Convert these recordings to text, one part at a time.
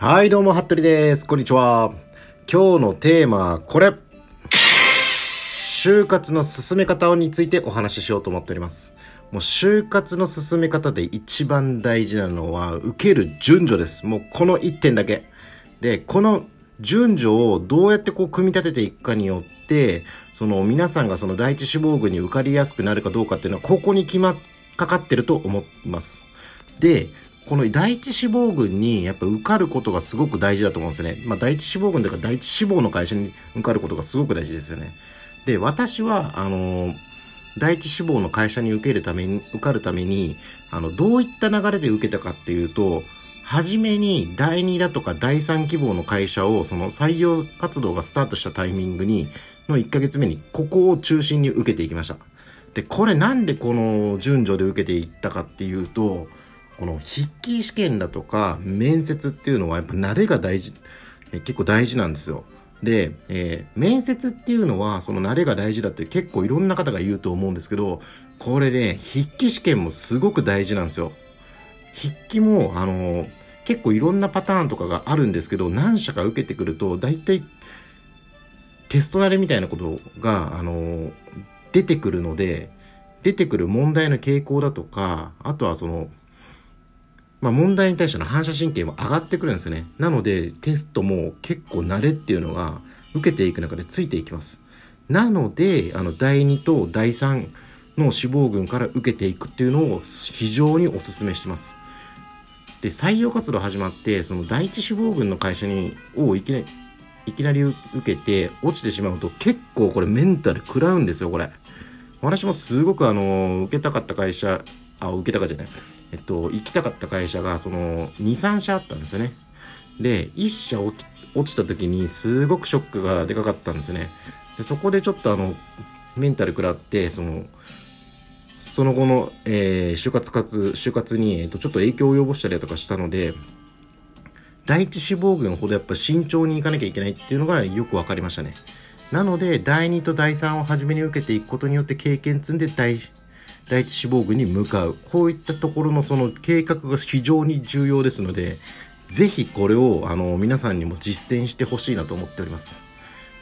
はい、どうも、服部です。こんにちは。今日のテーマはこれ。就活の進め方についてお話ししようと思っております。もう就活の進め方で一番大事なのは受ける順序です。もうこの1点だけ。で、この順序をどうやってこう組み立てていくかによって、その皆さんがその第一志望群に受かりやすくなるかどうかっていうのはここに決まっかかってると思います。で、この第一志望群にやっぱ受かることがすごく大事だと思うんですね。まあ第一志望群というか第一志望の会社に受かることがすごく大事ですよね。で、私は、あの第一志望の会社に受けるために、受かるために、あの、どういった流れで受けたかっていうと、はじめに第2だとか第3希望の会社を、その採用活動がスタートしたタイミングに、の1ヶ月目に、ここを中心に受けていきました。で、これなんでこの順序で受けていったかっていうと、この筆記試験だとか面接っていうのはやっぱ慣れが大事、え結構大事なんですよ。で、えー面接っていうのはその慣れが大事だって結構いろんな方が言うと思うんですけど、これね、筆記試験もすごく大事なんですよ。筆記も、あのー結構いろんなパターンとかがあるんですけど、何社か受けてくると、大体テスト慣れみたいなことが、あのー出てくるので、出てくる問題の傾向だとか、あとはその、まあ、問題に対しての反射神経も上がってくるんですよね。なので、テストも結構慣れっていうのが受けていく中でついていきます。なので、あの、第2と第3の志望群から受けていくっていうのを非常にお勧めしてます。で、採用活動始まって、その第一志望群の会社に、をいきなり、いきなり受けて落ちてしまうと結構これメンタル食らうんですよ、これ。私もすごくあの、受けたかった会社、あ、受けたかじゃない。えっと、行きたかった会社が、その、2、3社あったんですよね。で、1社落ちた時に、すごくショックがでかかったんですよね。で、そこでちょっとあの、メンタル食らって、その、その後の、えー就活活、就活に、えっと、ちょっと影響を及ぼしたりだとかしたので、第一志望群ほどやっぱ慎重にいかなきゃいけないっていうのがよく分かりましたね。なので、第2と第3を初めに受けていくことによって経験積んで第第一志望群に向かう。こういったところのその計画が非常に重要ですので、ぜひこれをあの皆さんにも実践してほしいなと思っております。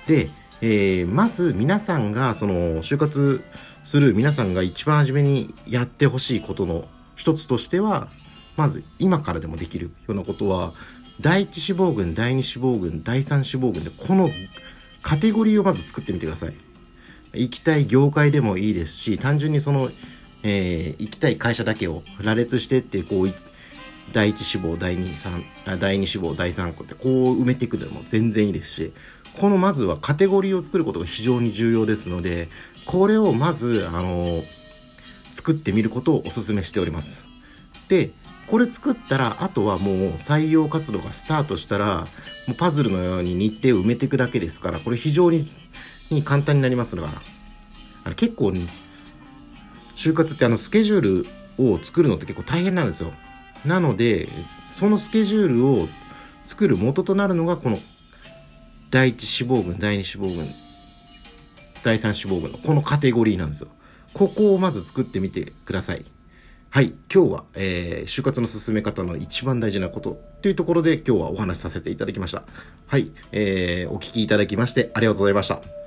で、えーまず皆さんがその就活する皆さんが一番初めにやってほしいことの一つとしては、まず今からでもできるようなことは、第一志望群、第二志望群、第三志望群でこのカテゴリーをまず作ってみてください。行きたい業界でもいいですし、単純にその、えー行きたい会社だけを羅列してって、こう、第一志望、第二、三、あ第二志望、第三個ってこう埋めていくでも全然いいですし、このまずはカテゴリーを作ることが非常に重要ですので、これをまず、あの作ってみることをお勧めしております。で、これ作ったら、あとはもう採用活動がスタートしたら、もうパズルのように日程を埋めていくだけですから、これ非常に簡単になりますから、あの結構、就活ってあのスケジュールを作るのって結構大変なんですよ。なので、そのスケジュールを作る元となるのが、この第一志望群、第二志望群、第三志望群のこのカテゴリーなんですよ。ここをまず作ってみてください。はい。今日は、えー就活の進め方の一番大事なことというところで今日はお話しさせていただきました。はい。えーお聞きいただきましてありがとうございました。